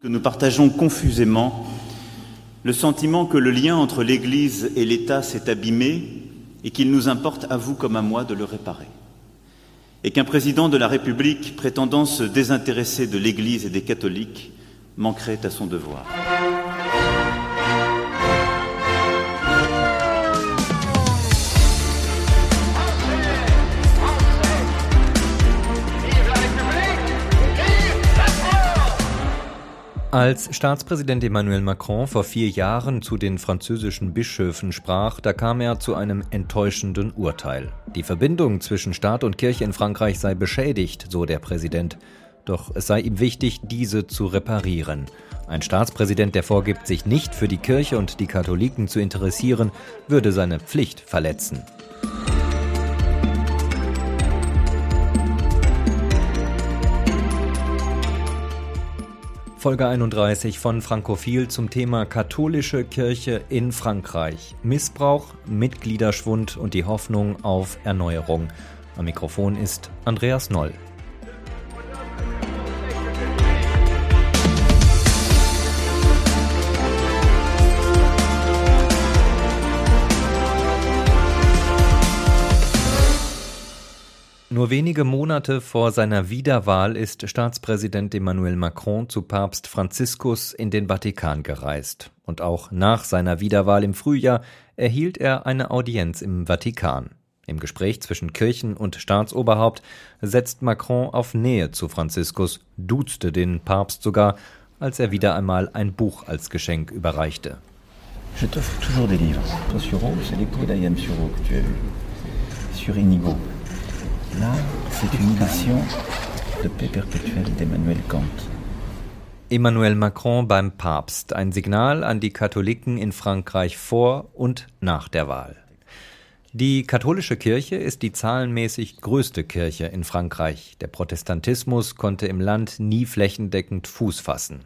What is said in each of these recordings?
Que nous partageons confusément le sentiment que le lien entre l'Église et l'État s'est abîmé et qu'il nous importe à vous comme à moi de le réparer. Et qu'un président de la République prétendant se désintéresser de l'Église et des catholiques manquerait à son devoir. Als Staatspräsident Emmanuel Macron vor vier Jahren zu den französischen Bischöfen sprach, da kam er zu einem enttäuschenden Urteil. Die Verbindung zwischen Staat und Kirche in Frankreich sei beschädigt, so der Präsident. Doch es sei ihm wichtig, diese zu reparieren. Ein Staatspräsident, der vorgibt, sich nicht für die Kirche und die Katholiken zu interessieren, würde seine Pflicht verletzen. Folge 31 von Frankophil zum Thema katholische Kirche in Frankreich. Missbrauch, Mitgliederschwund und die Hoffnung auf Erneuerung. Am Mikrofon ist Andreas Noll. Nur wenige Monate vor seiner Wiederwahl ist Staatspräsident Emmanuel Macron zu Papst Franziskus in den Vatikan gereist. Und auch nach seiner Wiederwahl im Frühjahr erhielt er eine Audienz im Vatikan. Im Gespräch zwischen Kirchen- und Staatsoberhaupt setzt Macron auf Nähe zu Franziskus, duzte den Papst sogar, als er wieder einmal ein Buch als Geschenk überreichte. Je t'offre toujours des livres. Sur c'est l'écrit d'Ayam Suro que tu as vu. Sur. Emmanuel Macron beim Papst, ein Signal an die Katholiken in Frankreich vor und nach der Wahl. Die katholische Kirche ist die zahlenmäßig größte Kirche in Frankreich. Der Protestantismus konnte im Land nie flächendeckend Fuß fassen.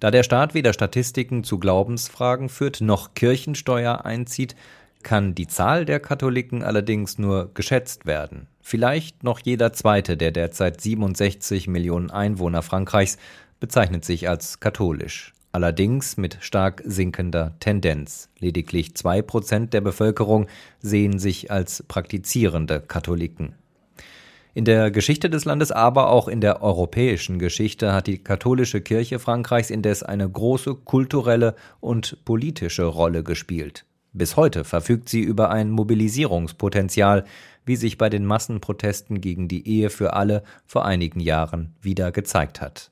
Da der Staat weder Statistiken zu Glaubensfragen führt noch Kirchensteuer einzieht, kann die Zahl der Katholiken allerdings nur geschätzt werden. Vielleicht noch jeder zweite der derzeit 67 Millionen Einwohner Frankreichs bezeichnet sich als katholisch. Allerdings mit stark sinkender Tendenz. Lediglich zwei Prozent der Bevölkerung sehen sich als praktizierende Katholiken. In der Geschichte des Landes, aber auch in der europäischen Geschichte hat die katholische Kirche Frankreichs indes eine große kulturelle und politische Rolle gespielt. Bis heute verfügt sie über ein Mobilisierungspotenzial, wie sich bei den Massenprotesten gegen die Ehe für alle vor einigen Jahren wieder gezeigt hat.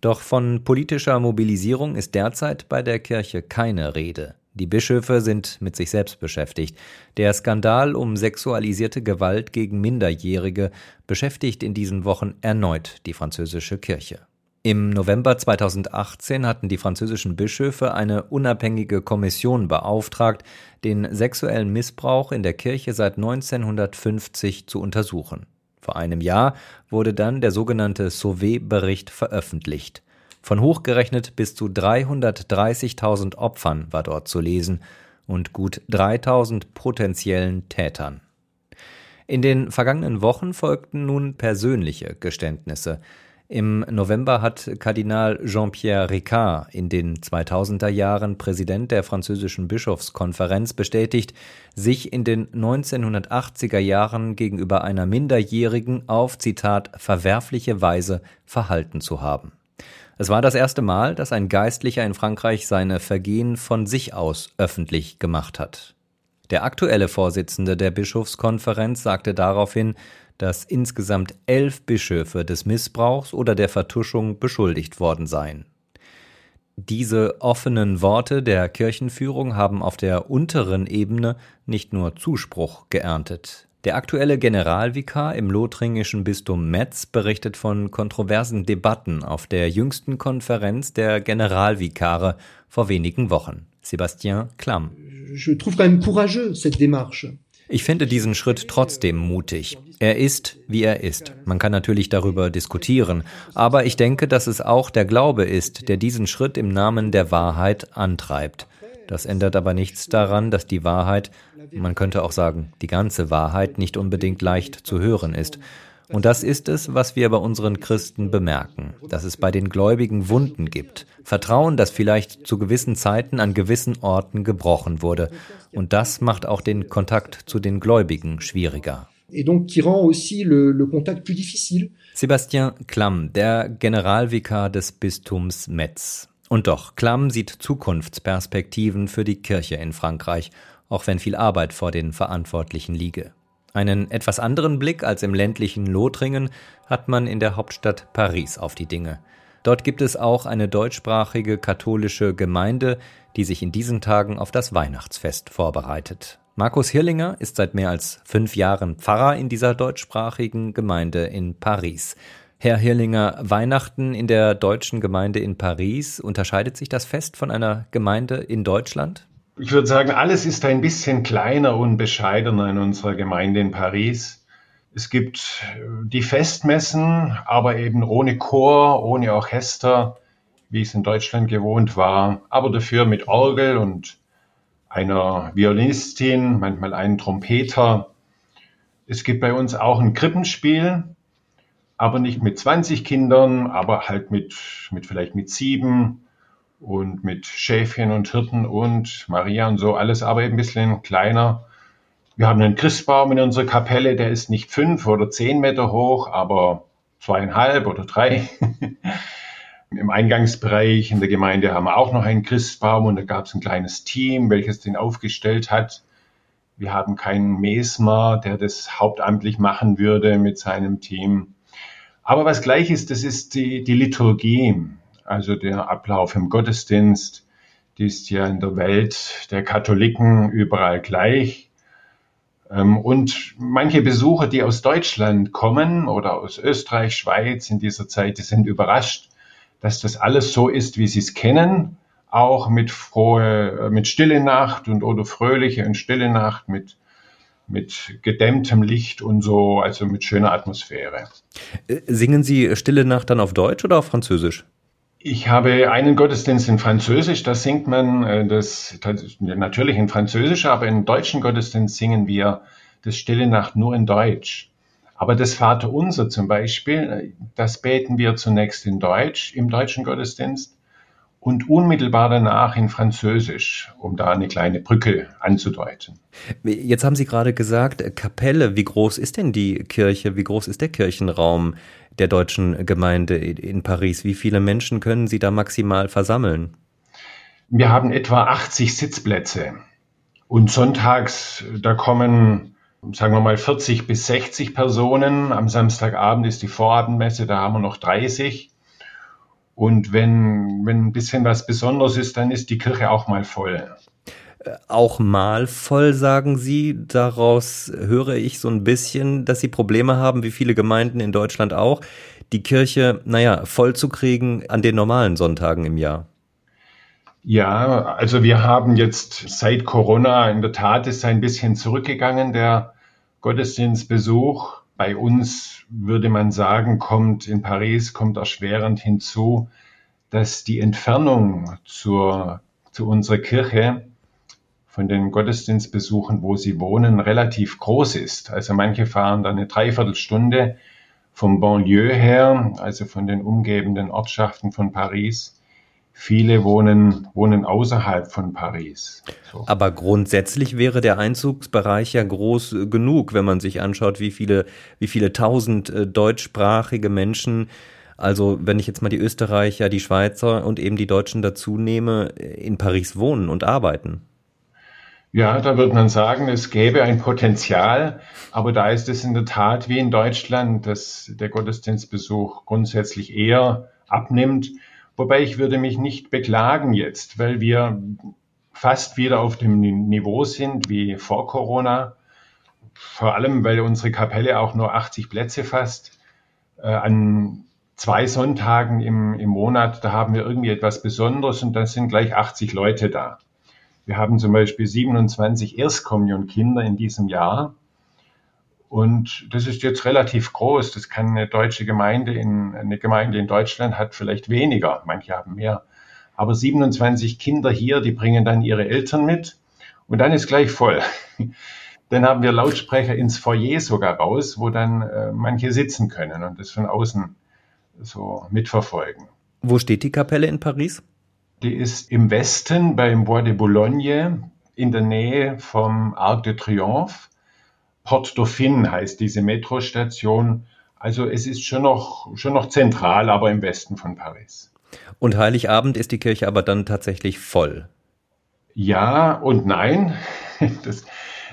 Doch von politischer Mobilisierung ist derzeit bei der Kirche keine Rede. Die Bischöfe sind mit sich selbst beschäftigt. Der Skandal um sexualisierte Gewalt gegen Minderjährige beschäftigt in diesen Wochen erneut die französische Kirche. Im November 2018 hatten die französischen Bischöfe eine unabhängige Kommission beauftragt, den sexuellen Missbrauch in der Kirche seit 1950 zu untersuchen. Vor einem Jahr wurde dann der sogenannte Sauvé-Bericht veröffentlicht. Von hochgerechnet bis zu 330.000 Opfern war dort zu lesen und gut 3.000 potenziellen Tätern. In den vergangenen Wochen folgten nun persönliche Geständnisse. Im November hat Kardinal Jean-Pierre Ricard, in den 2000er Jahren Präsident der französischen Bischofskonferenz, bestätigt, sich in den 1980er Jahren gegenüber einer Minderjährigen auf, Zitat, verwerfliche Weise verhalten zu haben. Es war das erste Mal, dass ein Geistlicher in Frankreich seine Vergehen von sich aus öffentlich gemacht hat. Der aktuelle Vorsitzende der Bischofskonferenz sagte daraufhin, dass insgesamt elf Bischöfe des Missbrauchs oder der Vertuschung beschuldigt worden seien. Diese offenen Worte der Kirchenführung haben auf der unteren Ebene nicht nur Zuspruch geerntet. Der aktuelle Generalvikar im lothringischen Bistum Metz berichtet von kontroversen Debatten auf der jüngsten Konferenz der Generalvikare vor wenigen Wochen. Sébastien Klamm. Ich finde diesen Schritt trotzdem mutig. Er ist, wie er ist. Man kann natürlich darüber diskutieren, aber ich denke, dass es auch der Glaube ist, der diesen Schritt im Namen der Wahrheit antreibt. Das ändert aber nichts daran, dass die Wahrheit, man könnte auch sagen, die ganze Wahrheit nicht unbedingt leicht zu hören ist. Und das ist es, was wir bei unseren Christen bemerken, dass es bei den Gläubigen Wunden gibt. Vertrauen, das vielleicht zu gewissen Zeiten an gewissen Orten gebrochen wurde. Und das macht auch den Kontakt zu den Gläubigen schwieriger. Sebastian Klamm, der Generalvikar des Bistums Metz. Und doch, Klamm sieht Zukunftsperspektiven für die Kirche in Frankreich, auch wenn viel Arbeit vor den Verantwortlichen liege. Einen etwas anderen Blick als im ländlichen Lothringen hat man in der Hauptstadt Paris auf die Dinge. Dort gibt es auch eine deutschsprachige katholische Gemeinde, die sich in diesen Tagen auf das Weihnachtsfest vorbereitet. Markus Hirlinger ist seit mehr als fünf Jahren Pfarrer in dieser deutschsprachigen Gemeinde in Paris. Herr Hirlinger, Weihnachten in der deutschen Gemeinde in Paris, unterscheidet sich das Fest von einer Gemeinde in Deutschland? Ich würde sagen, alles ist ein bisschen kleiner und bescheidener in unserer Gemeinde in Paris. Es gibt äh, die Festmessen, aber eben ohne Chor, ohne Orchester, wie es in Deutschland gewohnt war, aber dafür mit Orgel und einer Violinistin, manchmal einen Trompeter. Es gibt bei uns auch ein Krippenspiel, aber nicht mit 20 Kindern, aber halt mit, mit vielleicht mit sieben und mit Schäfchen und Hirten und Maria und so, alles aber eben ein bisschen kleiner. Wir haben einen Christbaum in unserer Kapelle, der ist nicht fünf oder zehn Meter hoch, aber zweieinhalb oder drei. Im Eingangsbereich in der Gemeinde haben wir auch noch einen Christbaum und da gab es ein kleines Team, welches den aufgestellt hat. Wir haben keinen Mesmer, der das hauptamtlich machen würde mit seinem Team. Aber was gleich ist, das ist die, die Liturgie also der Ablauf im Gottesdienst, die ist ja in der Welt der Katholiken überall gleich. Ähm, und manche Besucher, die aus Deutschland kommen oder aus Österreich, Schweiz in dieser Zeit, die sind überrascht, dass das alles so ist, wie sie es kennen. Auch mit frohe, mit Stille Nacht und oder fröhliche und Stille Nacht mit mit gedämmtem Licht und so, also mit schöner Atmosphäre. Äh, singen Sie Stille Nacht dann auf Deutsch oder auf Französisch? Ich habe einen Gottesdienst in Französisch, da singt man äh, das, natürlich in Französisch, aber im deutschen Gottesdienst singen wir das Stille Nacht nur in Deutsch. Aber das Vaterunser zum Beispiel, äh, das beten wir zunächst in Deutsch im deutschen Gottesdienst und unmittelbar danach in Französisch, um da eine kleine Brücke anzudeuten. Jetzt haben Sie gerade gesagt, Kapelle, wie groß ist denn die Kirche, wie groß ist der Kirchenraum der deutschen Gemeinde in Paris? Wie viele Menschen können Sie da maximal versammeln? Wir haben etwa 80 Sitzplätze. Und sonntags, da kommen, sagen wir mal, 40 bis 60 Personen. Am Samstagabend ist die Vorabendmesse, da haben wir noch 30. Und wenn, wenn ein bisschen was Besonderes ist, dann ist die Kirche auch mal voll auch mal voll, sagen Sie. Daraus höre ich so ein bisschen, dass Sie Probleme haben, wie viele Gemeinden in Deutschland auch, die Kirche, naja, voll zu kriegen an den normalen Sonntagen im Jahr. Ja, also wir haben jetzt seit Corona in der Tat ist ein bisschen zurückgegangen, der Gottesdienstbesuch. Bei uns würde man sagen, kommt in Paris, kommt erschwerend hinzu, dass die Entfernung zur, zu unserer Kirche von den Gottesdienstbesuchen, wo sie wohnen, relativ groß ist. Also manche fahren dann eine Dreiviertelstunde vom Banlieue her, also von den umgebenden Ortschaften von Paris. Viele wohnen, wohnen außerhalb von Paris. So. Aber grundsätzlich wäre der Einzugsbereich ja groß genug, wenn man sich anschaut, wie viele, wie viele tausend äh, deutschsprachige Menschen also wenn ich jetzt mal die Österreicher, die Schweizer und eben die Deutschen dazu nehme, in Paris wohnen und arbeiten. Ja, da würde man sagen, es gäbe ein Potenzial, aber da ist es in der Tat wie in Deutschland, dass der Gottesdienstbesuch grundsätzlich eher abnimmt. Wobei ich würde mich nicht beklagen jetzt, weil wir fast wieder auf dem Niveau sind wie vor Corona. Vor allem, weil unsere Kapelle auch nur 80 Plätze fasst. Äh, an zwei Sonntagen im, im Monat, da haben wir irgendwie etwas Besonderes und dann sind gleich 80 Leute da. Wir haben zum Beispiel 27 Erstkommunionkinder in diesem Jahr. Und das ist jetzt relativ groß. Das kann eine deutsche Gemeinde in, eine Gemeinde in Deutschland hat vielleicht weniger. Manche haben mehr. Aber 27 Kinder hier, die bringen dann ihre Eltern mit. Und dann ist gleich voll. Dann haben wir Lautsprecher ins Foyer sogar raus, wo dann äh, manche sitzen können und das von außen so mitverfolgen. Wo steht die Kapelle in Paris? Die ist im Westen beim Bois de Boulogne in der Nähe vom Arc de Triomphe. Port Dauphine heißt diese Metrostation. Also es ist schon noch, schon noch zentral, aber im Westen von Paris. Und Heiligabend ist die Kirche aber dann tatsächlich voll. Ja und nein. Das,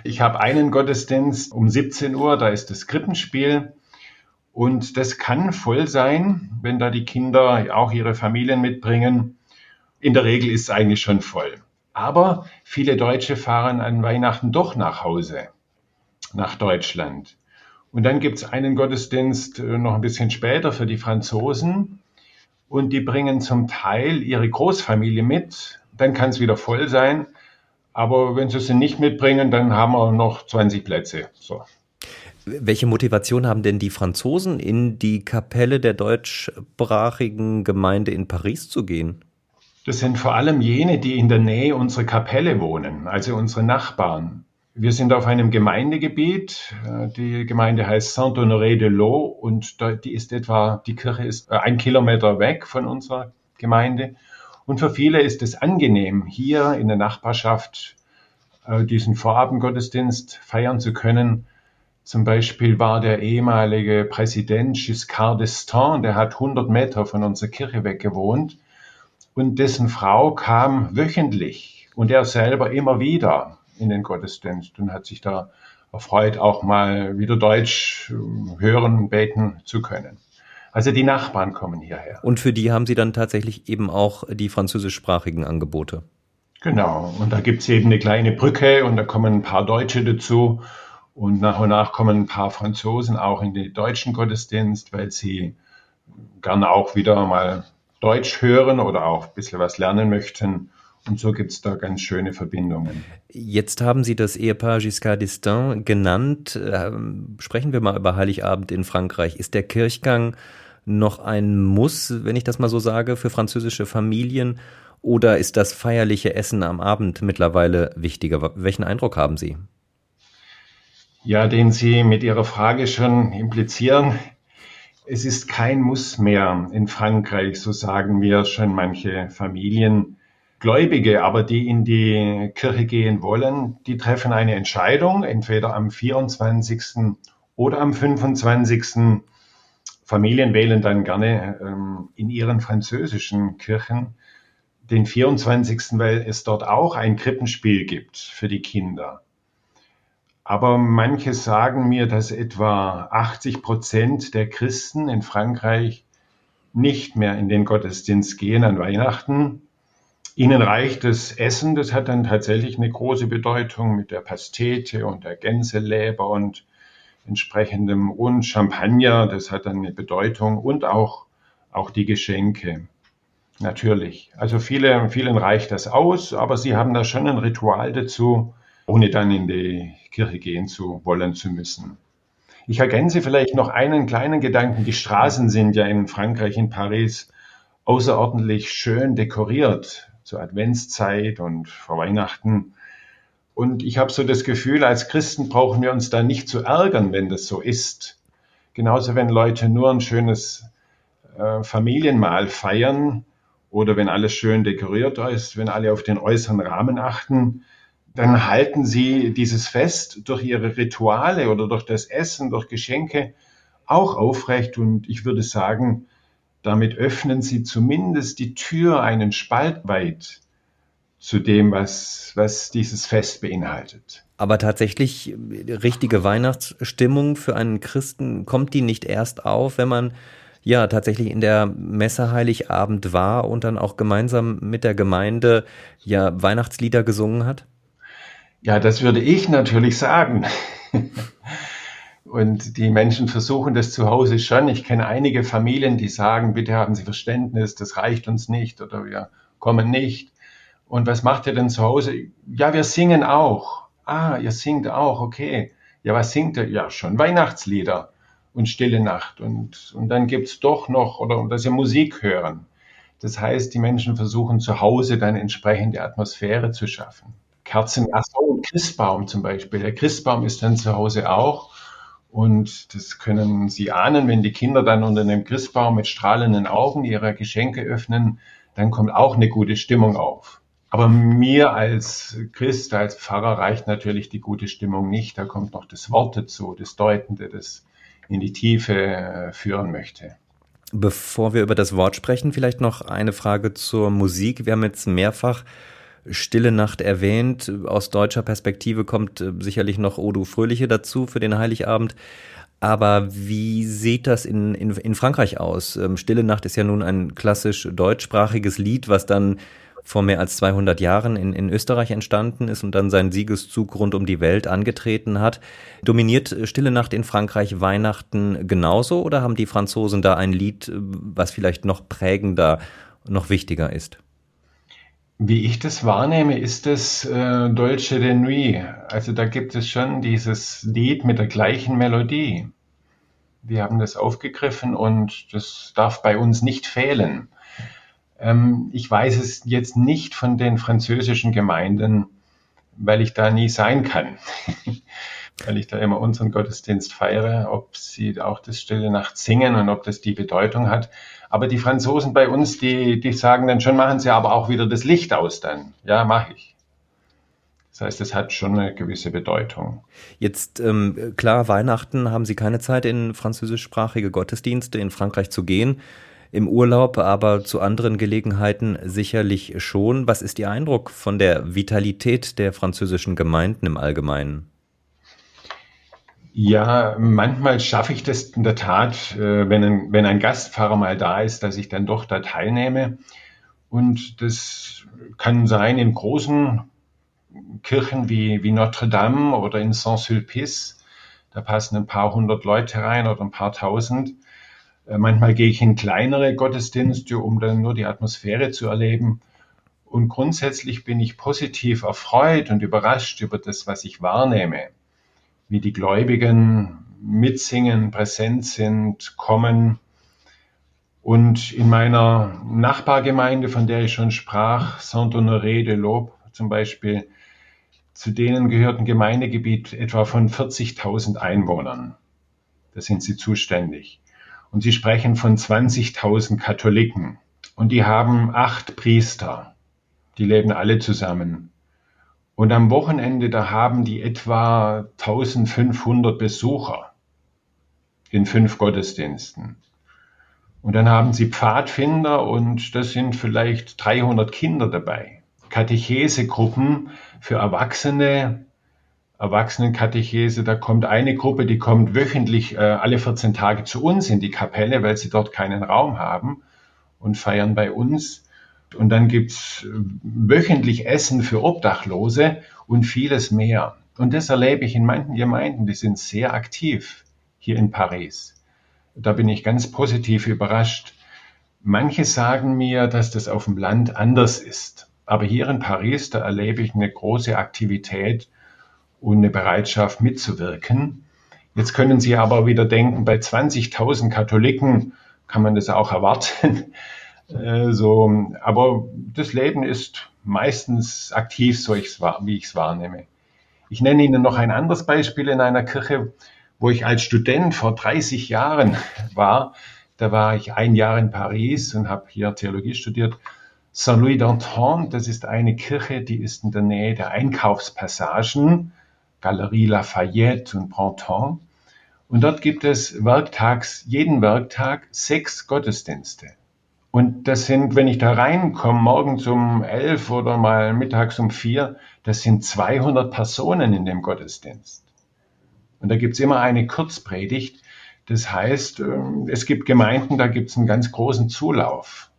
ich habe einen Gottesdienst um 17 Uhr, da ist das Krippenspiel. Und das kann voll sein, wenn da die Kinder auch ihre Familien mitbringen. In der Regel ist es eigentlich schon voll. Aber viele Deutsche fahren an Weihnachten doch nach Hause, nach Deutschland. Und dann gibt es einen Gottesdienst äh, noch ein bisschen später für die Franzosen. Und die bringen zum Teil ihre Großfamilie mit. Dann kann es wieder voll sein. Aber wenn sie sie nicht mitbringen, dann haben wir noch 20 Plätze. So. Welche Motivation haben denn die Franzosen, in die Kapelle der deutschsprachigen Gemeinde in Paris zu gehen? Das sind vor allem jene, die in der Nähe unserer Kapelle wohnen, also unsere Nachbarn. Wir sind auf einem Gemeindegebiet. Äh, die Gemeinde heißt Saint-Honoré-de-L'Eau und die ist etwa, die Kirche ist äh, ein Kilometer weg von unserer Gemeinde. Und für viele ist es angenehm, hier in der Nachbarschaft äh, diesen Vorabendgottesdienst feiern zu können. Zum Beispiel war der ehemalige Präsident Giscard d'Estaing, der hat 100 Meter von unserer Kirche weg gewohnt und dessen Frau kam wöchentlich und er selber immer wieder in den Gottesdienst und hat sich da erfreut, auch mal wieder Deutsch äh, hören, beten zu können. Also die Nachbarn kommen hierher. Und für die haben Sie dann tatsächlich eben auch die französischsprachigen Angebote? Genau. Und da gibt es eben eine kleine Brücke und da kommen ein paar Deutsche dazu. Und nach und nach kommen ein paar Franzosen auch in den deutschen Gottesdienst, weil sie gerne auch wieder mal Deutsch hören oder auch ein bisschen was lernen möchten. Und so gibt es da ganz schöne Verbindungen. Jetzt haben Sie das Ehepaar Giscard d'Estaing genannt. Ähm, sprechen wir mal über Heiligabend in Frankreich. Ist der Kirchgang noch ein Muss, wenn ich das mal so sage, für französische Familien? Oder ist das feierliche Essen am Abend mittlerweile wichtiger? Welchen Eindruck haben Sie? Ja, den Sie mit Ihrer Frage schon implizieren. Es ist kein Muss mehr in Frankreich, so sagen mir schon manche Familien. Gläubige, aber die in die Kirche gehen wollen, die treffen eine Entscheidung, entweder am 24. oder am 25. Familien wählen dann gerne ähm, in ihren französischen Kirchen den 24., weil es dort auch ein Krippenspiel gibt für die Kinder. Aber manche sagen mir, dass etwa 80 Prozent der Christen in Frankreich nicht mehr in den Gottesdienst gehen an Weihnachten, Ihnen reicht das Essen, das hat dann tatsächlich eine große Bedeutung mit der Pastete und der Gänseleber und entsprechendem und Champagner, das hat dann eine Bedeutung und auch, auch die Geschenke. Natürlich. Also viele, vielen reicht das aus, aber sie haben da schon ein Ritual dazu, ohne dann in die Kirche gehen zu wollen zu müssen. Ich ergänze vielleicht noch einen kleinen Gedanken. Die Straßen sind ja in Frankreich, in Paris, außerordentlich schön dekoriert zur Adventszeit und vor Weihnachten. Und ich habe so das Gefühl, als Christen brauchen wir uns da nicht zu ärgern, wenn das so ist. Genauso, wenn Leute nur ein schönes äh, Familienmahl feiern oder wenn alles schön dekoriert ist, wenn alle auf den äußeren Rahmen achten, dann halten sie dieses Fest durch ihre Rituale oder durch das Essen, durch Geschenke auch aufrecht. Und ich würde sagen, damit öffnen sie zumindest die Tür einen Spalt weit zu dem, was, was dieses Fest beinhaltet. Aber tatsächlich richtige Weihnachtsstimmung für einen Christen kommt die nicht erst auf, wenn man ja tatsächlich in der Messe Heiligabend war und dann auch gemeinsam mit der Gemeinde ja Weihnachtslieder gesungen hat? Ja, das würde ich natürlich sagen. Und die Menschen versuchen das zu Hause schon. Ich kenne einige Familien, die sagen, bitte haben Sie Verständnis, das reicht uns nicht oder wir kommen nicht. Und was macht ihr denn zu Hause? Ja, wir singen auch. Ah, ihr singt auch, okay. Ja, was singt ihr? Ja, schon Weihnachtslieder und Stille Nacht. Und, und dann gibt's doch noch, oder dass sie Musik hören. Das heißt, die Menschen versuchen zu Hause dann entsprechende Atmosphäre zu schaffen. Kerzen, ach so, Christbaum zum Beispiel. Der Christbaum ist dann zu Hause auch. Und das können Sie ahnen, wenn die Kinder dann unter dem Christbaum mit strahlenden Augen ihre Geschenke öffnen, dann kommt auch eine gute Stimmung auf. Aber mir als Christ, als Pfarrer reicht natürlich die gute Stimmung nicht. Da kommt noch das Wort dazu, das Deutende, das in die Tiefe äh, führen möchte. Bevor wir über das Wort sprechen, vielleicht noch eine Frage zur Musik. Wir haben jetzt mehrfach Stille Nacht erwähnt. Aus deutscher Perspektive kommt äh, sicherlich noch Odo Fröhliche dazu für den Heiligabend. Aber wie sieht das in, in, in Frankreich aus? Ähm, Stille Nacht ist ja nun ein klassisch deutschsprachiges Lied, was dann vor mehr als 200 Jahren in, in Österreich entstanden ist und dann seinen Siegeszug rund um die Welt angetreten hat. Dominiert Stille Nacht in Frankreich Weihnachten genauso oder haben die Franzosen da ein Lied, was vielleicht noch prägender, noch wichtiger ist? Wie ich das wahrnehme, ist es äh, Dolce de Nuit. Also da gibt es schon dieses Lied mit der gleichen Melodie. Wir haben das aufgegriffen und das darf bei uns nicht fehlen. Ähm, ich weiß es jetzt nicht von den französischen Gemeinden, weil ich da nie sein kann. weil ich da immer unseren Gottesdienst feiere, ob sie auch das Stille Nacht singen und ob das die Bedeutung hat. Aber die Franzosen bei uns, die, die sagen dann schon, machen sie aber auch wieder das Licht aus dann. Ja, mache ich. Das heißt, es hat schon eine gewisse Bedeutung. Jetzt, ähm, klar, Weihnachten haben Sie keine Zeit, in französischsprachige Gottesdienste in Frankreich zu gehen im Urlaub, aber zu anderen Gelegenheiten sicherlich schon. Was ist Ihr Eindruck von der Vitalität der französischen Gemeinden im Allgemeinen? Ja, manchmal schaffe ich das in der Tat, äh, wenn ein, wenn ein Gastpfarrer mal da ist, dass ich dann doch da teilnehme. Und das kann sein in großen Kirchen wie, wie Notre Dame oder in Saint-Sulpice. Da passen ein paar hundert Leute rein oder ein paar tausend. Äh, manchmal gehe ich in kleinere Gottesdienste, um dann nur die Atmosphäre zu erleben. Und grundsätzlich bin ich positiv erfreut und überrascht über das, was ich wahrnehme, wie die Gläubigen mitsingen, präsent sind, kommen. Und in meiner Nachbargemeinde, von der ich schon sprach, Saint-Honoré de l'Aube zum Beispiel, zu denen gehört ein Gemeindegebiet etwa von 40.000 Einwohnern. Da sind sie zuständig. Und sie sprechen von 20.000 Katholiken. Und die haben acht Priester. Die leben alle zusammen. Und am Wochenende, da haben die etwa 1500 Besucher in fünf Gottesdiensten. Und dann haben sie Pfadfinder und das sind vielleicht 300 Kinder dabei. Katechesegruppen für Erwachsene, Erwachsenenkatechese, da kommt eine Gruppe, die kommt wöchentlich äh, alle 14 Tage zu uns in die Kapelle, weil sie dort keinen Raum haben und feiern bei uns. Und dann gibt's äh, wöchentlich Essen für Obdachlose und vieles mehr. Und das erlebe ich in manchen Gemeinden, die sind sehr aktiv hier in Paris. Da bin ich ganz positiv überrascht. Manche sagen mir, dass das auf dem Land anders ist. Aber hier in Paris, da erlebe ich eine große Aktivität und eine Bereitschaft mitzuwirken. Jetzt können Sie aber wieder denken, bei 20.000 Katholiken kann man das auch erwarten. Äh, so, aber das Leben ist meistens aktiv, so ich wie ich es wahrnehme. Ich nenne Ihnen noch ein anderes Beispiel in einer Kirche, wo ich als Student vor 30 Jahren war. Da war ich ein Jahr in Paris und habe hier Theologie studiert. Saint-Louis d'Anton, das ist eine Kirche, die ist in der Nähe der Einkaufspassagen Galerie Lafayette und Printemps. Und dort gibt es werktags, jeden Werktag sechs Gottesdienste. Und das sind, wenn ich da reinkomme, morgens um elf oder mal mittags um vier, das sind 200 Personen in dem Gottesdienst. Und da gibt's immer eine Kurzpredigt. Das heißt, ähm, es gibt Gemeinden, da gibt's einen ganz großen Zulauf.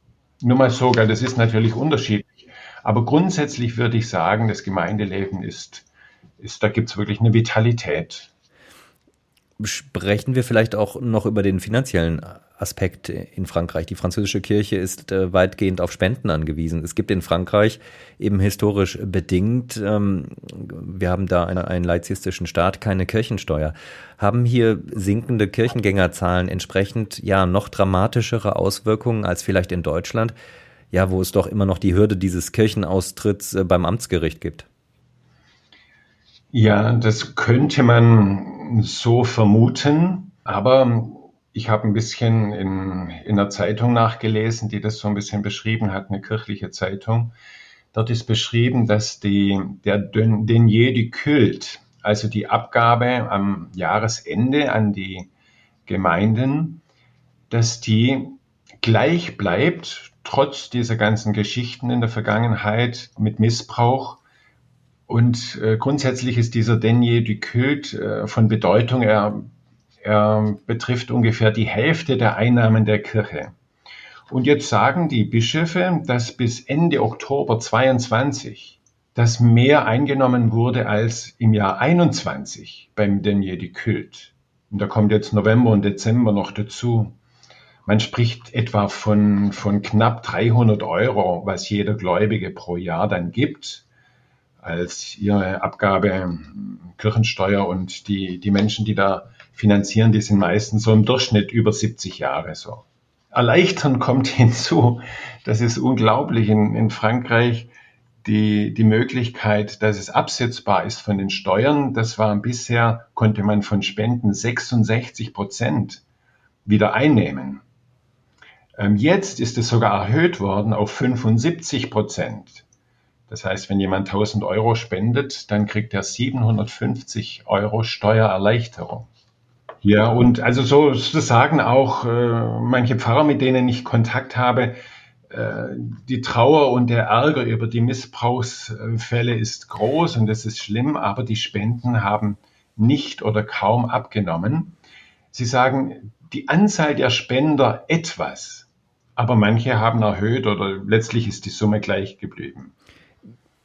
Nur mal sogar, das ist natürlich unterschiedlich. Aber grundsätzlich würde ich sagen, das Gemeindeleben ist ist, da gibt es wirklich eine Vitalität. Sprechen wir vielleicht auch noch über den finanziellen Aspekt in Frankreich. Die französische Kirche ist äh, weitgehend auf Spenden angewiesen. Es gibt in Frankreich eben historisch bedingt, ähm, wir haben da eine, einen laizistischen Staat, keine Kirchensteuer. Haben hier sinkende Kirchengängerzahlen entsprechend ja noch dramatischere Auswirkungen als vielleicht in Deutschland, ja, wo es doch immer noch die Hürde dieses Kirchenaustritts äh, beim Amtsgericht gibt? Ja, das könnte man so vermuten, aber ich habe ein bisschen in, in einer Zeitung nachgelesen, die das so ein bisschen beschrieben hat, eine kirchliche Zeitung. Dort ist beschrieben, dass die, der Denier du Kult, also die Abgabe am Jahresende an die Gemeinden, dass die gleich bleibt, trotz dieser ganzen Geschichten in der Vergangenheit mit Missbrauch. Und äh, grundsätzlich ist dieser Denier du Kult äh, von Bedeutung. Er, er betrifft ungefähr die Hälfte der Einnahmen der Kirche. Und jetzt sagen die Bischöfe, dass bis Ende Oktober 22 das mehr eingenommen wurde als im Jahr 21 beim Denier du Kult. Und da kommt jetzt November und Dezember noch dazu. Man spricht etwa von, von knapp 300 Euro, was jeder Gläubige pro Jahr dann gibt, als ihre Abgabe Kirchensteuer und die, die Menschen, die da finanzieren, die sind meistens so im Durchschnitt über 70 Jahre so. Erleichtern kommt hinzu, das ist unglaublich in, in Frankreich, die, die Möglichkeit, dass es absetzbar ist von den Steuern. Das war bisher, konnte man von Spenden 66 Prozent wieder einnehmen. Ähm, jetzt ist es sogar erhöht worden auf 75 Prozent. Das heißt, wenn jemand 1000 Euro spendet, dann kriegt er 750 Euro Steuererleichterung. Ja, und also so, sagen auch äh, manche Pfarrer, mit denen ich Kontakt habe, äh, die Trauer und der Ärger über die Missbrauchsfälle ist groß und das ist schlimm, aber die Spenden haben nicht oder kaum abgenommen. Sie sagen, die Anzahl der Spender etwas, aber manche haben erhöht oder letztlich ist die Summe gleich geblieben.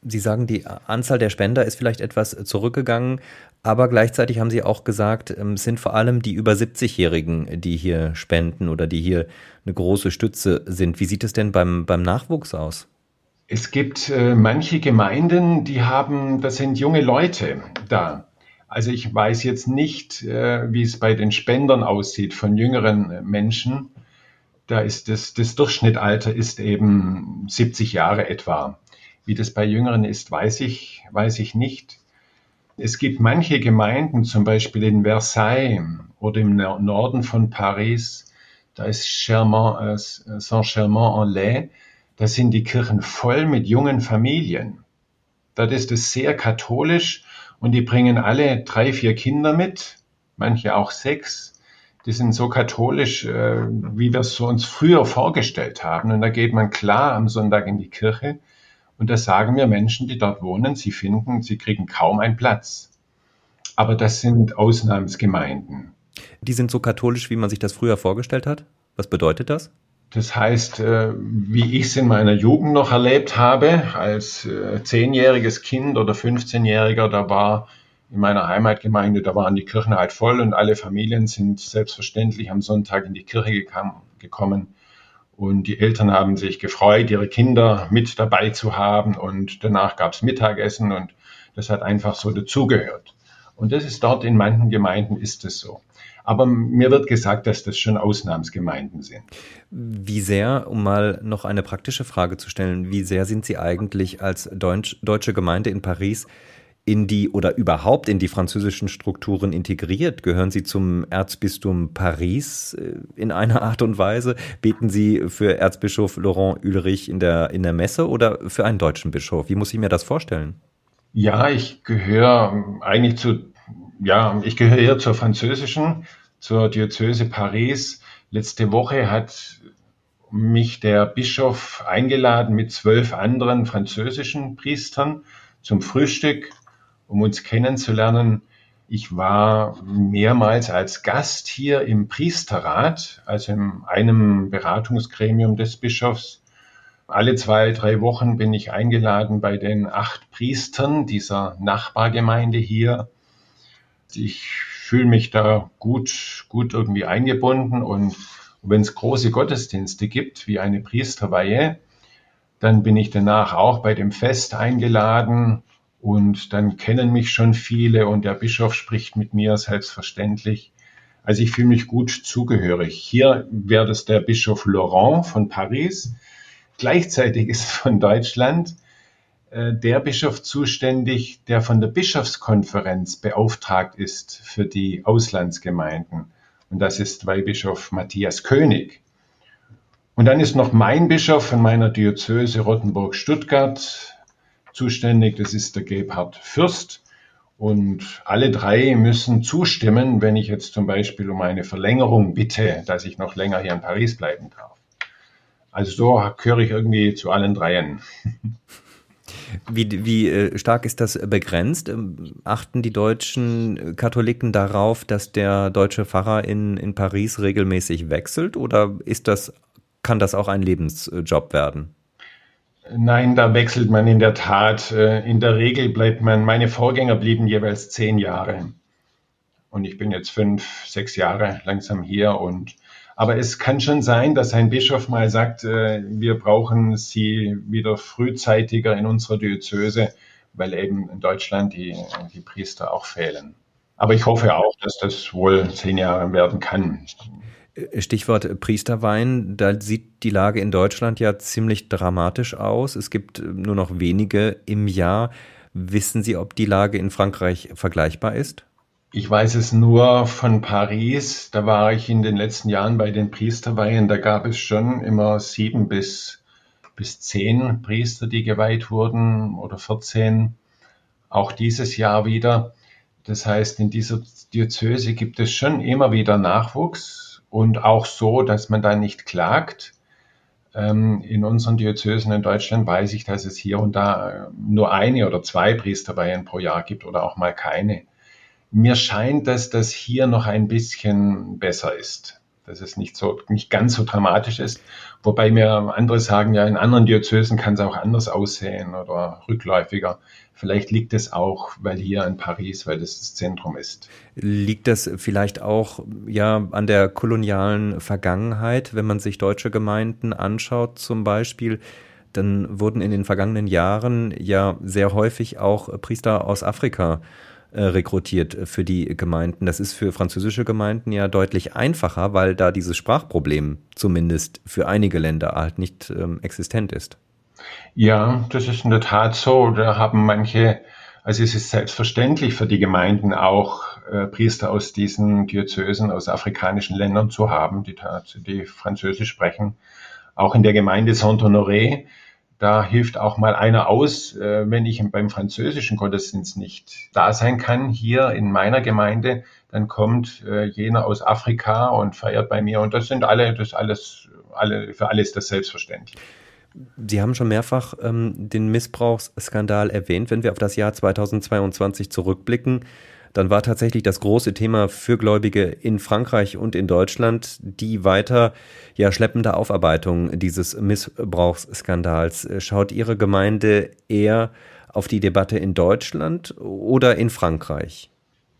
Sie sagen, die Anzahl der Spender ist vielleicht etwas zurückgegangen, aber gleichzeitig haben Sie auch gesagt, ähm, es sind vor allem die über 70-Jährigen, die hier spenden oder die hier eine große Stütze sind. Wie sieht es denn beim, beim Nachwuchs aus? Es gibt äh, manche Gemeinden, die haben, das sind junge Leute da. Also ich weiß jetzt nicht, äh, wie es bei den Spendern aussieht von jüngeren Menschen da ist das, das Durchschnittalter ist eben 70 Jahre etwa. Wie das bei Jüngeren ist, weiß ich, weiß ich nicht. Es gibt manche Gemeinden, zum Beispiel in Versailles oder im Norden von Paris, da ist äh, Saint-Germain-en-Laye, da sind die Kirchen voll mit jungen Familien. Dort ist es sehr katholisch und die bringen alle drei, vier Kinder mit, manche auch sechs die sind so katholisch, äh, wie wir es uns früher vorgestellt haben. Und da geht man klar am Sonntag in die Kirche und da sagen mir Menschen, die dort wohnen, sie finden, sie kriegen kaum einen Platz. Aber das sind Ausnahmsgemeinden. Die sind so katholisch, wie man sich das früher vorgestellt hat? Was bedeutet das? Das heißt, äh, wie ich es in meiner Jugend noch erlebt habe, als äh, zehnjähriges Kind oder 15-Jähriger, da war in meiner Heimatgemeinde, da waren die Kirchen halt voll und alle Familien sind selbstverständlich am Sonntag in die Kirche gekommen. Und die Eltern haben sich gefreut, ihre Kinder mit dabei zu haben. Und danach gab es Mittagessen und das hat einfach so dazugehört. Und das ist dort in manchen Gemeinden ist es so. Aber mir wird gesagt, dass das schon Ausnahmsgemeinden sind. Wie sehr, um mal noch eine praktische Frage zu stellen, wie sehr sind Sie eigentlich als Deutsch, deutsche Gemeinde in Paris in die oder überhaupt in die französischen Strukturen integriert? Gehören Sie zum Erzbistum Paris äh, in einer Art und Weise? Beten Sie für Erzbischof Laurent Ulrich in der, in der Messe oder für einen deutschen Bischof? Wie muss ich mir das vorstellen? Ja, ich gehöre eigentlich zu, ja, ich gehöre eher zur französischen, zur Diözese Paris. Letzte Woche hat mich der Bischof eingeladen mit zwölf anderen französischen Priestern zum Frühstück um uns kennenzulernen. Ich war mehrmals als Gast hier im Priesterrat, also in einem Beratungsgremium des Bischofs. Alle zwei, drei Wochen bin ich eingeladen bei den acht Priestern dieser Nachbargemeinde hier. Ich fühle mich da gut, gut irgendwie eingebunden und wenn es große Gottesdienste gibt, wie eine Priesterweihe, dann bin ich danach auch bei dem Fest eingeladen und dann kennen mich schon viele und der Bischof spricht mit mir selbstverständlich. Also ich fühle mich gut zugehörig. Hier wäre das der Bischof Laurent von Paris. Gleichzeitig ist von Deutschland äh, der Bischof zuständig, der von der Bischofskonferenz beauftragt ist für die Auslandsgemeinden. Und das ist Weihbischof Matthias König. Und dann ist noch mein Bischof von meiner Diözese Rottenburg-Stuttgart zuständig. Das ist der Gebhard Fürst. Und alle drei müssen zustimmen, wenn ich jetzt zum Beispiel um eine Verlängerung bitte, dass ich noch länger hier in Paris bleiben darf. Also so gehöre ich irgendwie zu allen dreien. Wie, wie äh, stark ist das begrenzt? Ähm, achten die deutschen Katholiken darauf, dass der deutsche Pfarrer in, in Paris regelmäßig wechselt oder ist das, kann das auch ein Lebensjob werden? Nein, da wechselt man in der Tat. Äh, in der Regel bleibt man, meine Vorgänger blieben jeweils zehn Jahre. Und ich bin jetzt fünf, sechs Jahre langsam hier. Und, aber es kann schon sein, dass ein Bischof mal sagt, äh, wir brauchen Sie wieder frühzeitiger in unserer Diözese, weil eben in Deutschland die, die Priester auch fehlen. Aber ich hoffe auch, dass das wohl zehn Jahre werden kann. Stichwort Priesterwein, da sieht die Lage in Deutschland ja ziemlich dramatisch aus. Es gibt nur noch wenige im Jahr. Wissen Sie, ob die Lage in Frankreich vergleichbar ist? Ich weiß es nur von Paris. Da war ich in den letzten Jahren bei den Priesterweihen. Da gab es schon immer sieben bis, bis zehn Priester, die geweiht wurden oder 14. Auch dieses Jahr wieder. Das heißt, in dieser Diözese gibt es schon immer wieder Nachwuchs und auch so, dass man da nicht klagt. Ähm, in unseren Diözesen in Deutschland weiß ich, dass es hier und da äh, nur eine oder zwei Priesterweihen pro Jahr gibt oder auch mal keine. Mir scheint, dass das hier noch ein bisschen besser ist, dass es nicht so, nicht ganz so dramatisch ist. Wobei mir andere sagen, ja, in anderen Diözesen kann es auch anders aussehen oder rückläufiger. Vielleicht liegt es auch, weil hier in Paris, weil das das Zentrum ist. Liegt das vielleicht auch ja an der kolonialen Vergangenheit, wenn man sich deutsche Gemeinden anschaut zum Beispiel? Dann wurden in den vergangenen Jahren ja sehr häufig auch Priester aus Afrika äh, rekrutiert für die Gemeinden. Das ist für französische Gemeinden ja deutlich einfacher, weil da dieses Sprachproblem zumindest für einige Länder halt nicht ähm, existent ist. Ja, das ist in der Tat so. Da haben manche, also es ist selbstverständlich für die Gemeinden auch äh, Priester aus diesen Diözesen, aus afrikanischen Ländern zu haben, die, die Französisch sprechen. Auch in der Gemeinde Saint-Honoré, da hilft auch mal einer aus, äh, wenn ich beim französischen Gottesdienst nicht da sein kann. Hier in meiner Gemeinde, dann kommt äh, jener aus Afrika und feiert bei mir. Und das sind alle, das alles, alle, für alle ist das selbstverständlich. Sie haben schon mehrfach ähm, den Missbrauchsskandal erwähnt. Wenn wir auf das Jahr 2022 zurückblicken, dann war tatsächlich das große Thema für Gläubige in Frankreich und in Deutschland die weiter ja schleppende Aufarbeitung dieses Missbrauchsskandals. Schaut Ihre Gemeinde eher auf die Debatte in Deutschland oder in Frankreich?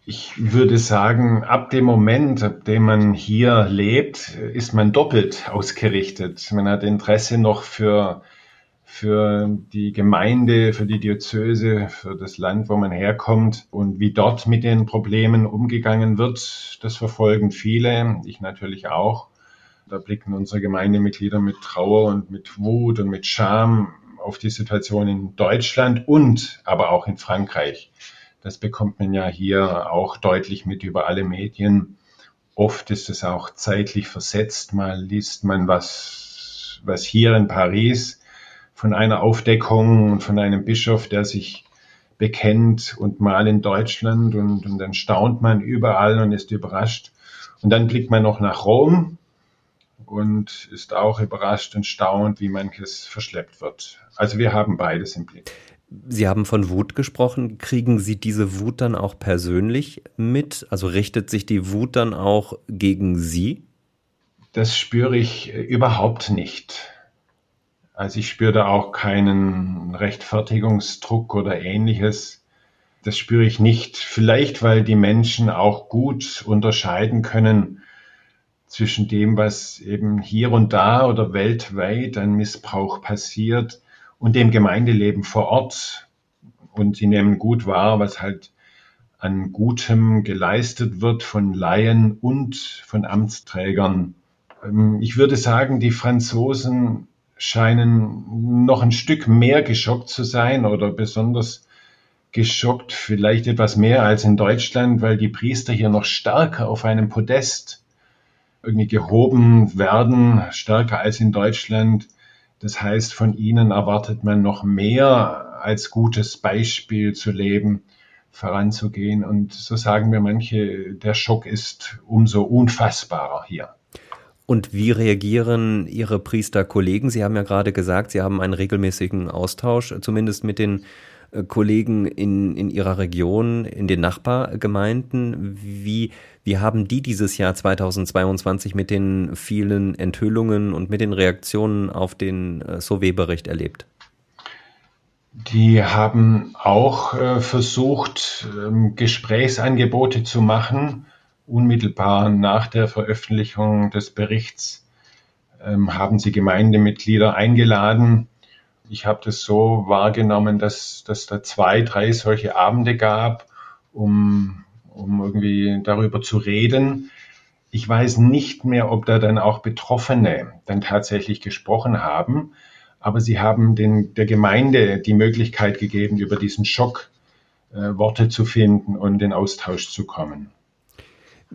Ich würde sagen, ab dem Moment, ab dem man hier lebt, ist man doppelt ausgerichtet. Man hat Interesse noch für, für die Gemeinde, für die Diözese, für das Land, wo man herkommt und wie dort mit den Problemen umgegangen wird. Das verfolgen viele, ich natürlich auch. Da blicken unsere Gemeindemitglieder mit Trauer und mit Wut und mit Scham auf die Situation in Deutschland und aber auch in Frankreich. Das bekommt man ja hier auch deutlich mit über alle Medien. Oft ist es auch zeitlich versetzt. Mal liest man was, was hier in Paris von einer Aufdeckung und von einem Bischof, der sich bekennt und mal in Deutschland und, und dann staunt man überall und ist überrascht. Und dann blickt man noch nach Rom und ist auch überrascht und staunt, wie manches verschleppt wird. Also wir haben beides im Blick. Sie haben von Wut gesprochen. Kriegen Sie diese Wut dann auch persönlich mit? Also richtet sich die Wut dann auch gegen Sie? Das spüre ich überhaupt nicht. Also ich spüre da auch keinen Rechtfertigungsdruck oder ähnliches. Das spüre ich nicht. Vielleicht, weil die Menschen auch gut unterscheiden können zwischen dem, was eben hier und da oder weltweit an Missbrauch passiert und dem Gemeindeleben vor Ort. Und sie nehmen gut wahr, was halt an Gutem geleistet wird von Laien und von Amtsträgern. Ähm, ich würde sagen, die Franzosen scheinen noch ein Stück mehr geschockt zu sein oder besonders geschockt, vielleicht etwas mehr als in Deutschland, weil die Priester hier noch stärker auf einem Podest irgendwie gehoben werden, stärker als in Deutschland. Das heißt, von ihnen erwartet man noch mehr als gutes Beispiel zu leben, voranzugehen. Und so sagen mir manche, der Schock ist umso unfassbarer hier. Und wie reagieren Ihre Priesterkollegen? Sie haben ja gerade gesagt, Sie haben einen regelmäßigen Austausch, zumindest mit den Kollegen in, in Ihrer Region, in den Nachbargemeinden. Wie, wie haben die dieses Jahr 2022 mit den vielen Enthüllungen und mit den Reaktionen auf den äh, Sauvé-Bericht erlebt? Die haben auch äh, versucht, ähm, Gesprächsangebote zu machen. Unmittelbar nach der Veröffentlichung des Berichts ähm, haben sie Gemeindemitglieder eingeladen, ich habe das so wahrgenommen, dass, dass da zwei, drei solche Abende gab, um, um irgendwie darüber zu reden. Ich weiß nicht mehr, ob da dann auch Betroffene dann tatsächlich gesprochen haben, aber sie haben den, der Gemeinde die Möglichkeit gegeben, über diesen Schock äh, Worte zu finden und in Austausch zu kommen.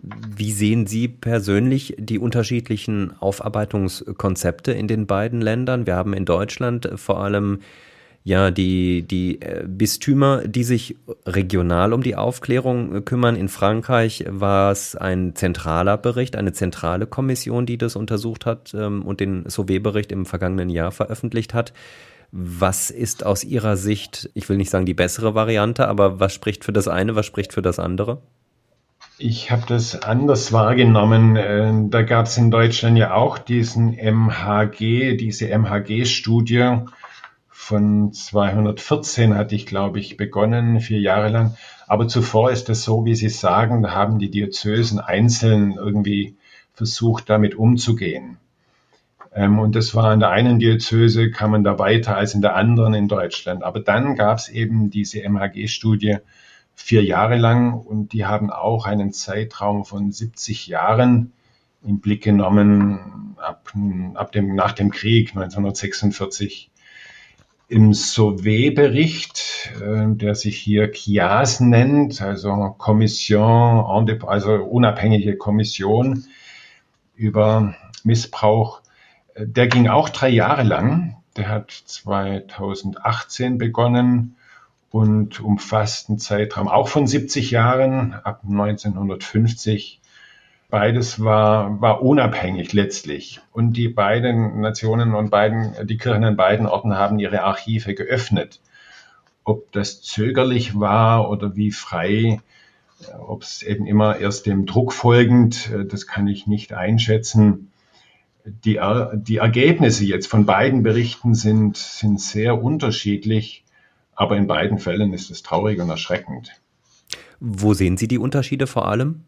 Wie sehen Sie persönlich die unterschiedlichen Aufarbeitungskonzepte in den beiden Ländern? Wir haben in Deutschland vor allem ja die, die äh, Bistümer, die sich regional um die Aufklärung kümmern. In Frankreich war es ein zentraler Bericht, eine zentrale Kommission, die das untersucht hat ähm, und den Sauvé-Bericht im vergangenen Jahr veröffentlicht hat. Was ist aus Ihrer Sicht, ich will nicht sagen die bessere Variante, aber was spricht für das eine, was spricht für das andere? Ich habe das anders wahrgenommen. Äh, da gab es in Deutschland ja auch diesen MHG, diese MHG-Studie von 214 hatte ich, glaube ich, begonnen, vier Jahre lang. Aber zuvor ist es so, wie Sie sagen, da haben die Diözesen einzeln irgendwie versucht, damit umzugehen. Ähm, und das war in der einen Diözese, kam man da weiter als in der anderen in Deutschland. Aber dann gab es eben diese MHG-Studie, vier Jahre lang und die haben auch einen Zeitraum von 70 Jahren im Blick genommen ab, ab dem, nach dem Krieg 1946. Im Sauvé-Bericht, äh, der sich hier KIAS nennt, also Kommission, also unabhängige Kommission über Missbrauch, äh, der ging auch drei Jahre lang. Der hat 2018 begonnen und umfasst einen Zeitraum auch von 70 Jahren ab 1950. Beides war, war unabhängig letztlich. Und die beiden Nationen und beiden, die Kirchen an beiden Orten haben ihre Archive geöffnet. Ob das zögerlich war oder wie frei, ob es eben immer erst dem Druck folgend, das kann ich nicht einschätzen. Die, die Ergebnisse jetzt von beiden Berichten sind, sind sehr unterschiedlich. Aber in beiden Fällen ist es traurig und erschreckend. Wo sehen Sie die Unterschiede vor allem?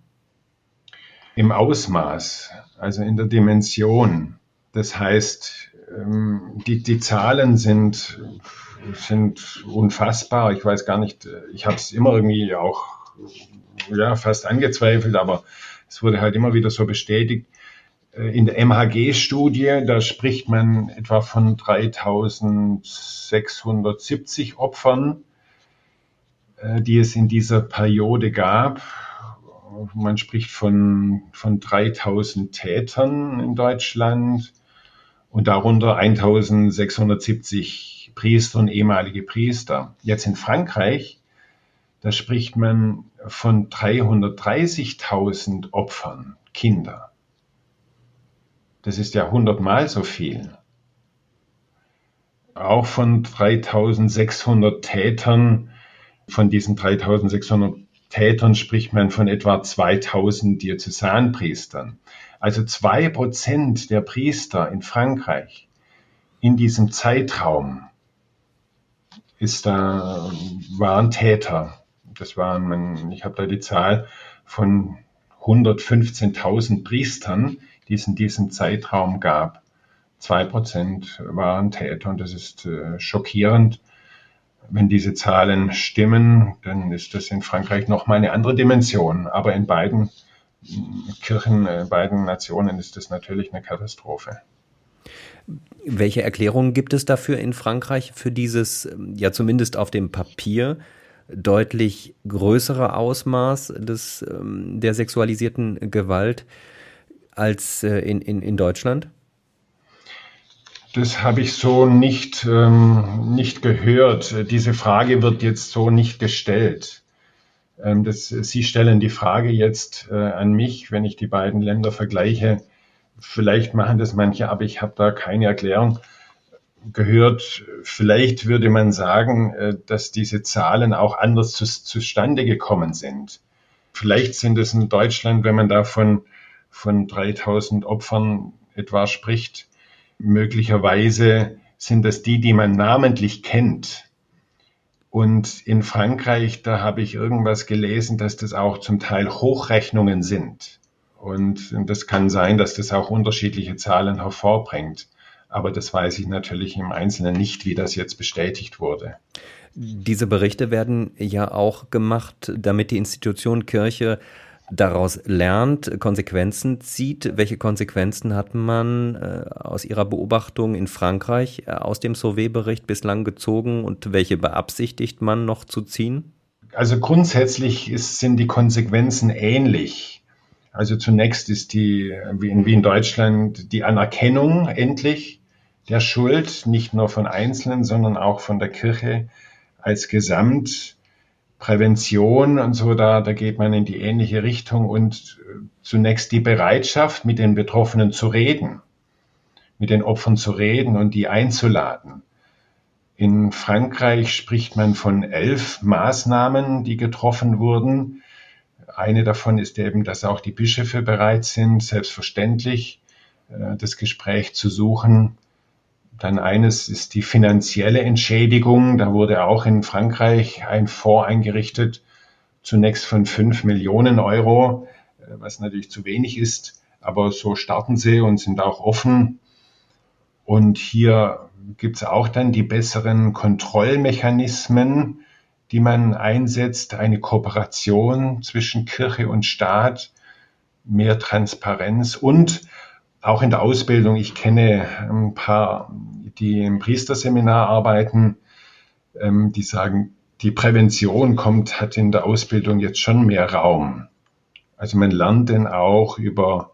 Im Ausmaß, also in der Dimension. Das heißt, ähm, die, die Zahlen sind, sind unfassbar. Ich weiß gar nicht, ich habe es immer irgendwie auch ja, fast angezweifelt, aber es wurde halt immer wieder so bestätigt. Äh, in der MHG-Studie, da spricht man etwa von 3670 Opfern, äh, die es in dieser Periode gab. Man spricht von, von 3000 Tätern in Deutschland und darunter 1670 Priester und ehemalige Priester. Jetzt in Frankreich, da spricht man von 330.000 Opfern, Kinder. Das ist ja hundertmal so viel. Auch von 3600 Tätern, von diesen 3600 Tätern spricht man von etwa 2000 Diözesanpriestern. Also zwei Prozent der Priester in Frankreich in diesem Zeitraum ist da, waren Täter. Das waren, ich habe da die Zahl von 115.000 Priestern, die es in diesem Zeitraum gab. Zwei Prozent waren Täter und das ist äh, schockierend. Wenn diese Zahlen stimmen, dann ist das in Frankreich nochmal eine andere Dimension. Aber in beiden Kirchen, in äh, beiden Nationen ist das natürlich eine Katastrophe. Welche Erklärungen gibt es dafür in Frankreich für dieses, ja zumindest auf dem Papier, deutlich größere Ausmaß des, ähm, der sexualisierten Gewalt als äh, in, in, in Deutschland? Das habe ich so nicht, ähm, nicht gehört. Diese Frage wird jetzt so nicht gestellt. Ähm, das, Sie stellen die Frage jetzt äh, an mich, wenn ich die beiden Länder vergleiche. Vielleicht machen das manche, aber ich habe da keine Erklärung gehört. Vielleicht würde man sagen, äh, dass diese Zahlen auch anders zu, zustande gekommen sind. Vielleicht sind es in Deutschland, wenn man da von, von 3000 Opfern etwa spricht, möglicherweise sind das die, die man namentlich kennt. Und in Frankreich, da habe ich irgendwas gelesen, dass das auch zum Teil Hochrechnungen sind. Und das kann sein, dass das auch unterschiedliche Zahlen hervorbringt. Aber das weiß ich natürlich im Einzelnen nicht, wie das jetzt bestätigt wurde. Diese Berichte werden ja auch gemacht, damit die Institution Kirche daraus lernt, Konsequenzen zieht. Welche Konsequenzen hat man äh, aus Ihrer Beobachtung in Frankreich äh, aus dem Sauvé-Bericht bislang gezogen und welche beabsichtigt man noch zu ziehen? Also grundsätzlich ist, sind die Konsequenzen ähnlich. Also zunächst ist die, wie in, wie in Deutschland, die Anerkennung endlich der Schuld, nicht nur von Einzelnen, sondern auch von der Kirche als Gesamt Prävention und so, da, da geht man in die ähnliche Richtung und äh, zunächst die Bereitschaft, mit den Betroffenen zu reden, mit den Opfern zu reden und die einzuladen. In Frankreich spricht man von elf Maßnahmen, die getroffen wurden. Eine davon ist eben, dass auch die Bischöfe bereit sind, selbstverständlich äh, das Gespräch zu suchen dann eines ist die finanzielle Entschädigung. Da wurde auch in Frankreich ein Fonds eingerichtet, zunächst von fünf Millionen Euro, äh, was natürlich zu wenig ist. Aber so starten sie und sind auch offen. Und hier gibt es auch dann die besseren Kontrollmechanismen, die man einsetzt, eine Kooperation zwischen Kirche und Staat, mehr Transparenz und auch in der Ausbildung, ich kenne ein paar, die im Priesterseminar arbeiten, ähm, die sagen, die Prävention kommt, hat in der Ausbildung jetzt schon mehr Raum. Also man lernt denn auch über,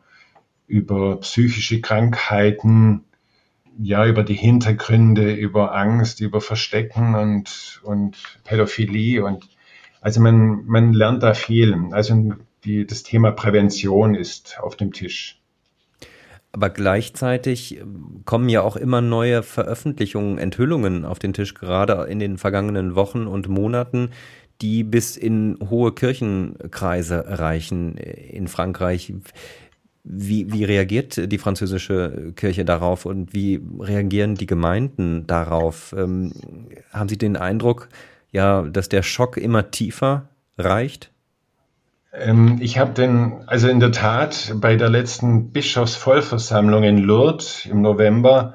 über psychische Krankheiten, ja, über die Hintergründe, über Angst, über Verstecken und, und Pädophilie und also man, man lernt da viel. Also die, das Thema Prävention ist auf dem Tisch. Aber gleichzeitig kommen ja auch immer neue Veröffentlichungen, Enthüllungen auf den Tisch, gerade in den vergangenen Wochen und Monaten, die bis in hohe Kirchenkreise reichen in Frankreich. Wie, wie reagiert die französische Kirche darauf und wie reagieren die Gemeinden darauf? Ähm, haben Sie den Eindruck, ja, dass der Schock immer tiefer reicht? Ähm, ich habe den, also in der Tat, bei der letzten Bischofsvollversammlung in Lourdes im November,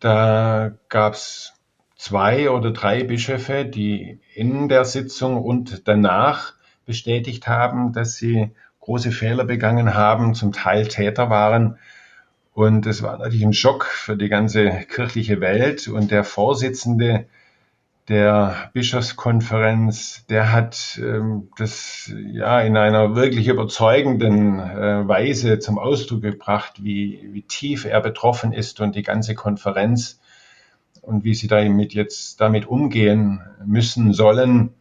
da gab es zwei oder drei Bischöfe, die in der Sitzung und danach bestätigt haben, dass sie große Fehler begangen haben, zum Teil Täter waren. Und es war natürlich ein Schock für die ganze kirchliche Welt. Und der Vorsitzende der Bischofskonferenz, der hat ähm, das ja in einer wirklich überzeugenden äh, Weise zum Ausdruck gebracht, wie, wie tief er betroffen ist und die ganze Konferenz und wie sie damit jetzt damit umgehen müssen sollen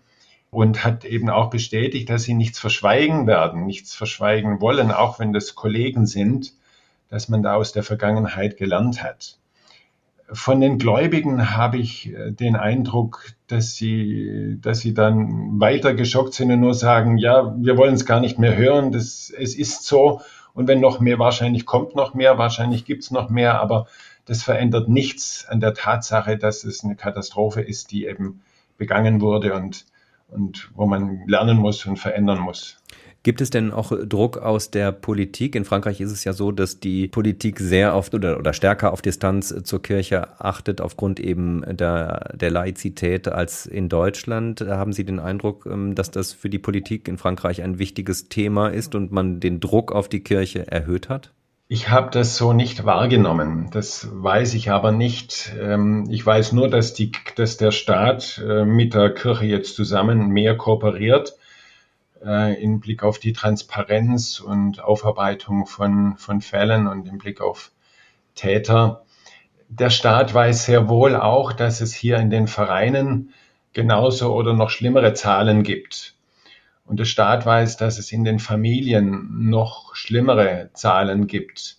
und hat eben auch bestätigt, dass sie nichts verschweigen werden, nichts verschweigen wollen, auch wenn das Kollegen sind, dass man da aus der Vergangenheit gelernt hat. Von den Gläubigen habe ich äh, den Eindruck, dass sie, dass sie dann weiter geschockt sind und nur sagen, ja, wir wollen es gar nicht mehr hören, das, es ist so. Und wenn noch mehr, wahrscheinlich kommt noch mehr, wahrscheinlich gibt es noch mehr, aber das verändert nichts an der Tatsache, dass es eine Katastrophe ist, die eben begangen wurde und, und wo man lernen muss und verändern muss. Gibt es denn auch Druck aus der Politik? In Frankreich ist es ja so, dass die Politik sehr oft oder, oder stärker auf Distanz zur Kirche achtet, aufgrund eben der, der Laizität als in Deutschland. Haben Sie den Eindruck, ähm, dass das für die Politik in Frankreich ein wichtiges Thema ist und man den Druck auf die Kirche erhöht hat? Ich habe das so nicht wahrgenommen. Das weiß ich aber nicht. Ähm, ich weiß nur, dass, die, dass der Staat äh, mit der Kirche jetzt zusammen mehr kooperiert äh, im Blick auf die Transparenz und Aufarbeitung von, von Fällen und im Blick auf Täter. Der Staat weiß sehr wohl auch, dass es hier in den Vereinen genauso oder noch schlimmere Zahlen gibt. Und der Staat weiß, dass es in den Familien noch schlimmere Zahlen gibt.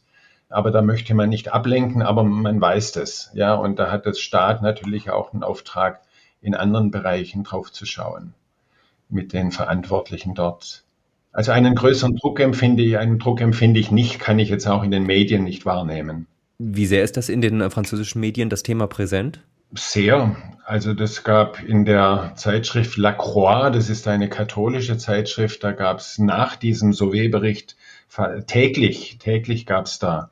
Aber da möchte man nicht ablenken, aber man weiß das. Ja, und da hat der Staat natürlich auch einen Auftrag, in anderen Bereichen drauf zu schauen. Mit den Verantwortlichen dort. Also einen größeren Druck empfinde ich, einen Druck empfinde ich nicht, kann ich jetzt auch in den Medien nicht wahrnehmen. Wie sehr ist das in den französischen Medien das Thema präsent? Sehr. Also das gab in der Zeitschrift La Croix, das ist eine katholische Zeitschrift, da gab es nach diesem Sauvé-Bericht täglich, täglich gab es da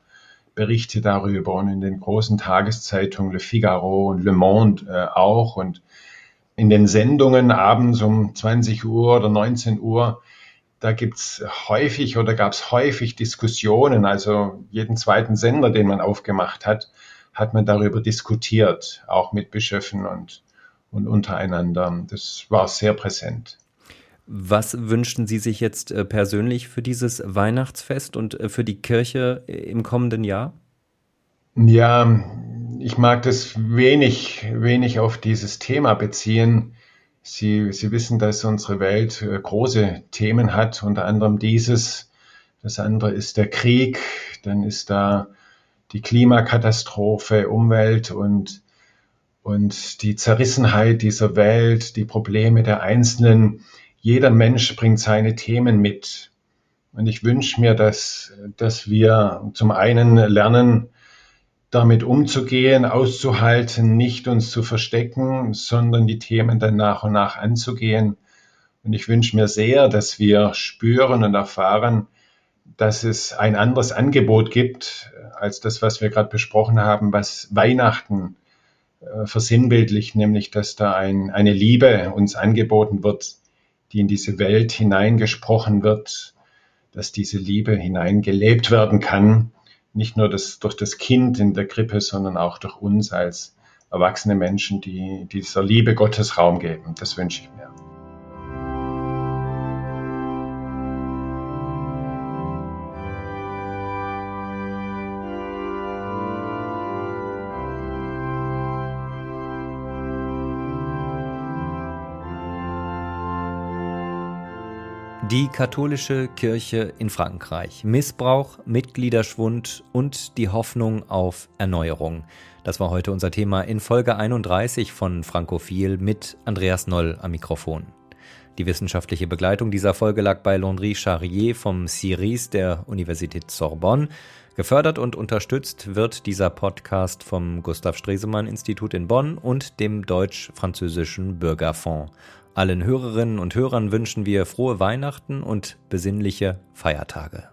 Berichte darüber und in den großen Tageszeitungen Le Figaro und Le Monde äh, auch und in den Sendungen abends um 20 Uhr oder 19 Uhr, da gibt's häufig oder gab es häufig Diskussionen, also jeden zweiten Sender, den man aufgemacht hat, hat man darüber diskutiert, auch mit Bischöfen und, und untereinander. Das war sehr präsent. Was wünschen Sie sich jetzt äh, persönlich für dieses Weihnachtsfest und äh, für die Kirche äh, im kommenden Jahr? Ja, ich mag das wenig, wenig auf dieses Thema beziehen. Sie, Sie wissen, dass unsere Welt große Themen hat, unter anderem dieses. Das andere ist der Krieg, dann ist da die Klimakatastrophe, Umwelt und, und die Zerrissenheit dieser Welt, die Probleme der Einzelnen. Jeder Mensch bringt seine Themen mit. Und ich wünsche mir, dass, dass wir zum einen lernen, damit umzugehen, auszuhalten, nicht uns zu verstecken, sondern die Themen dann nach und nach anzugehen. Und ich wünsche mir sehr, dass wir spüren und erfahren, dass es ein anderes Angebot gibt als das, was wir gerade besprochen haben, was Weihnachten äh, versinnbildlicht, nämlich dass da ein, eine Liebe uns angeboten wird, die in diese Welt hineingesprochen wird, dass diese Liebe hineingelebt werden kann, nicht nur das, durch das Kind in der Krippe, sondern auch durch uns als erwachsene Menschen, die dieser Liebe Gottes Raum geben. Das wünsche ich mir. Die katholische Kirche in Frankreich. Missbrauch, Mitgliederschwund und die Hoffnung auf Erneuerung. Das war heute unser Thema in Folge 31 von Frankophil mit Andreas Noll am Mikrofon. Die wissenschaftliche Begleitung dieser Folge lag bei Landry Charrier vom CIRIS der Universität Sorbonne. Gefördert und unterstützt wird dieser Podcast vom Gustav Stresemann Institut in Bonn und dem Deutsch-Französischen Bürgerfonds. Allen Hörerinnen und Hörern wünschen wir frohe Weihnachten und besinnliche Feiertage.